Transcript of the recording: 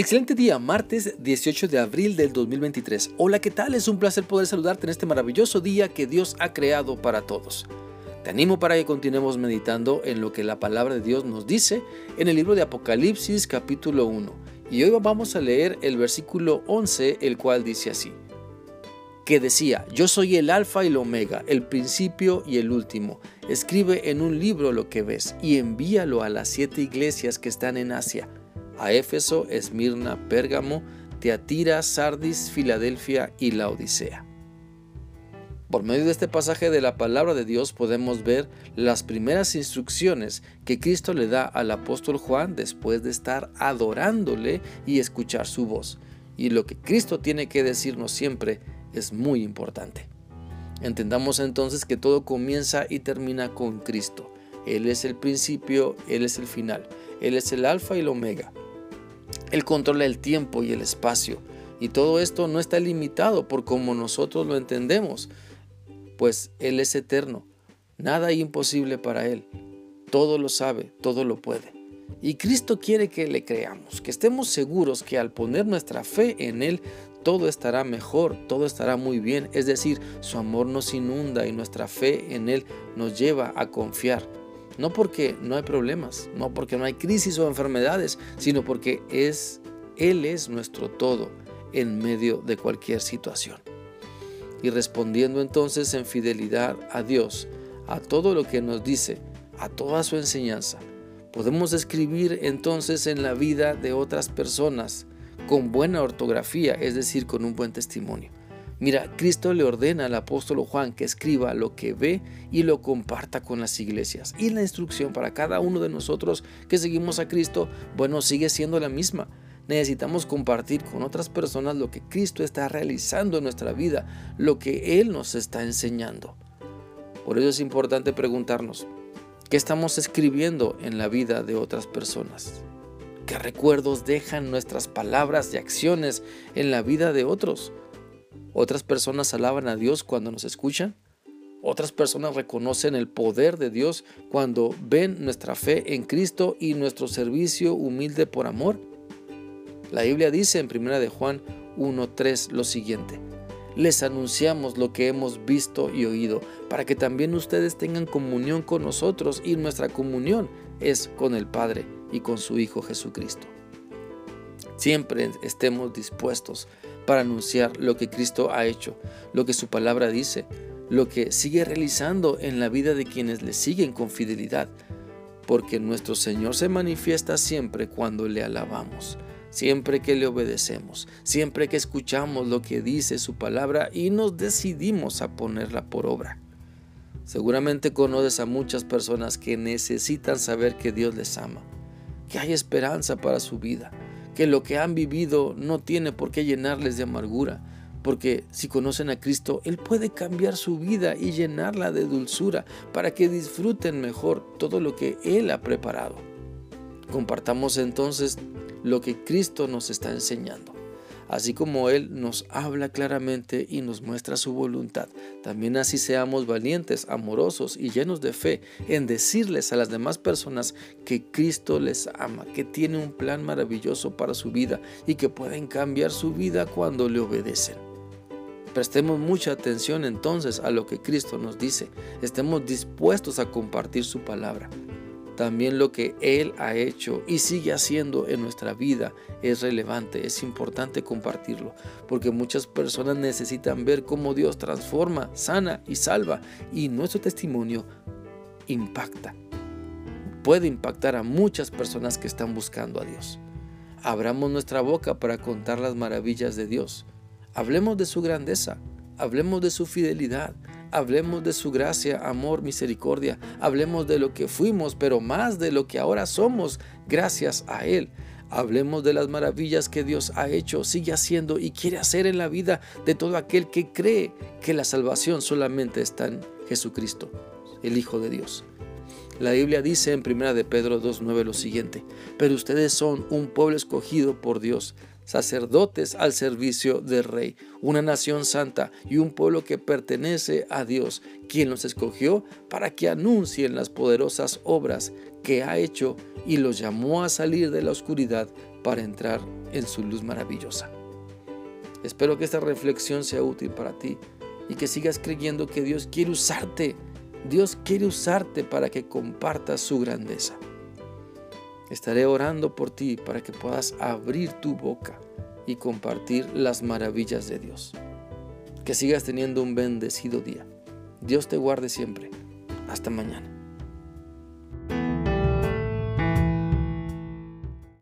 Excelente día, martes 18 de abril del 2023. Hola, ¿qué tal? Es un placer poder saludarte en este maravilloso día que Dios ha creado para todos. Te animo para que continuemos meditando en lo que la palabra de Dios nos dice en el libro de Apocalipsis capítulo 1. Y hoy vamos a leer el versículo 11, el cual dice así. Que decía, yo soy el alfa y el omega, el principio y el último. Escribe en un libro lo que ves y envíalo a las siete iglesias que están en Asia a Éfeso, Esmirna, Pérgamo, Teatira, Sardis, Filadelfia y la Odisea. Por medio de este pasaje de la palabra de Dios podemos ver las primeras instrucciones que Cristo le da al apóstol Juan después de estar adorándole y escuchar su voz. Y lo que Cristo tiene que decirnos siempre es muy importante. Entendamos entonces que todo comienza y termina con Cristo. Él es el principio, Él es el final, Él es el alfa y el omega. Él controla el tiempo y el espacio. Y todo esto no está limitado por como nosotros lo entendemos, pues Él es eterno. Nada imposible para Él. Todo lo sabe, todo lo puede. Y Cristo quiere que le creamos, que estemos seguros que al poner nuestra fe en Él, todo estará mejor, todo estará muy bien. Es decir, su amor nos inunda y nuestra fe en Él nos lleva a confiar no porque no hay problemas, no porque no hay crisis o enfermedades, sino porque es Él es nuestro todo en medio de cualquier situación. Y respondiendo entonces en fidelidad a Dios, a todo lo que nos dice, a toda su enseñanza, podemos escribir entonces en la vida de otras personas con buena ortografía, es decir, con un buen testimonio. Mira, Cristo le ordena al apóstol Juan que escriba lo que ve y lo comparta con las iglesias. Y la instrucción para cada uno de nosotros que seguimos a Cristo, bueno, sigue siendo la misma. Necesitamos compartir con otras personas lo que Cristo está realizando en nuestra vida, lo que Él nos está enseñando. Por eso es importante preguntarnos, ¿qué estamos escribiendo en la vida de otras personas? ¿Qué recuerdos dejan nuestras palabras y acciones en la vida de otros? Otras personas alaban a Dios cuando nos escuchan. Otras personas reconocen el poder de Dios cuando ven nuestra fe en Cristo y nuestro servicio humilde por amor. La Biblia dice en 1 de Juan 1:3 lo siguiente: Les anunciamos lo que hemos visto y oído, para que también ustedes tengan comunión con nosotros y nuestra comunión es con el Padre y con su Hijo Jesucristo. Siempre estemos dispuestos para anunciar lo que Cristo ha hecho, lo que su palabra dice, lo que sigue realizando en la vida de quienes le siguen con fidelidad, porque nuestro Señor se manifiesta siempre cuando le alabamos, siempre que le obedecemos, siempre que escuchamos lo que dice su palabra y nos decidimos a ponerla por obra. Seguramente conoces a muchas personas que necesitan saber que Dios les ama, que hay esperanza para su vida, que lo que han vivido no tiene por qué llenarles de amargura, porque si conocen a Cristo, Él puede cambiar su vida y llenarla de dulzura para que disfruten mejor todo lo que Él ha preparado. Compartamos entonces lo que Cristo nos está enseñando. Así como Él nos habla claramente y nos muestra su voluntad, también así seamos valientes, amorosos y llenos de fe en decirles a las demás personas que Cristo les ama, que tiene un plan maravilloso para su vida y que pueden cambiar su vida cuando le obedecen. Prestemos mucha atención entonces a lo que Cristo nos dice. Estemos dispuestos a compartir su palabra. También lo que Él ha hecho y sigue haciendo en nuestra vida es relevante, es importante compartirlo, porque muchas personas necesitan ver cómo Dios transforma, sana y salva, y nuestro testimonio impacta. Puede impactar a muchas personas que están buscando a Dios. Abramos nuestra boca para contar las maravillas de Dios. Hablemos de su grandeza, hablemos de su fidelidad, Hablemos de su gracia, amor, misericordia. Hablemos de lo que fuimos, pero más de lo que ahora somos gracias a Él. Hablemos de las maravillas que Dios ha hecho, sigue haciendo y quiere hacer en la vida de todo aquel que cree que la salvación solamente está en Jesucristo, el Hijo de Dios. La Biblia dice en 1 de Pedro 2.9 lo siguiente, pero ustedes son un pueblo escogido por Dios, sacerdotes al servicio del Rey, una nación santa y un pueblo que pertenece a Dios, quien los escogió para que anuncien las poderosas obras que ha hecho y los llamó a salir de la oscuridad para entrar en su luz maravillosa. Espero que esta reflexión sea útil para ti y que sigas creyendo que Dios quiere usarte. Dios quiere usarte para que compartas su grandeza. Estaré orando por ti para que puedas abrir tu boca y compartir las maravillas de Dios. Que sigas teniendo un bendecido día. Dios te guarde siempre. Hasta mañana.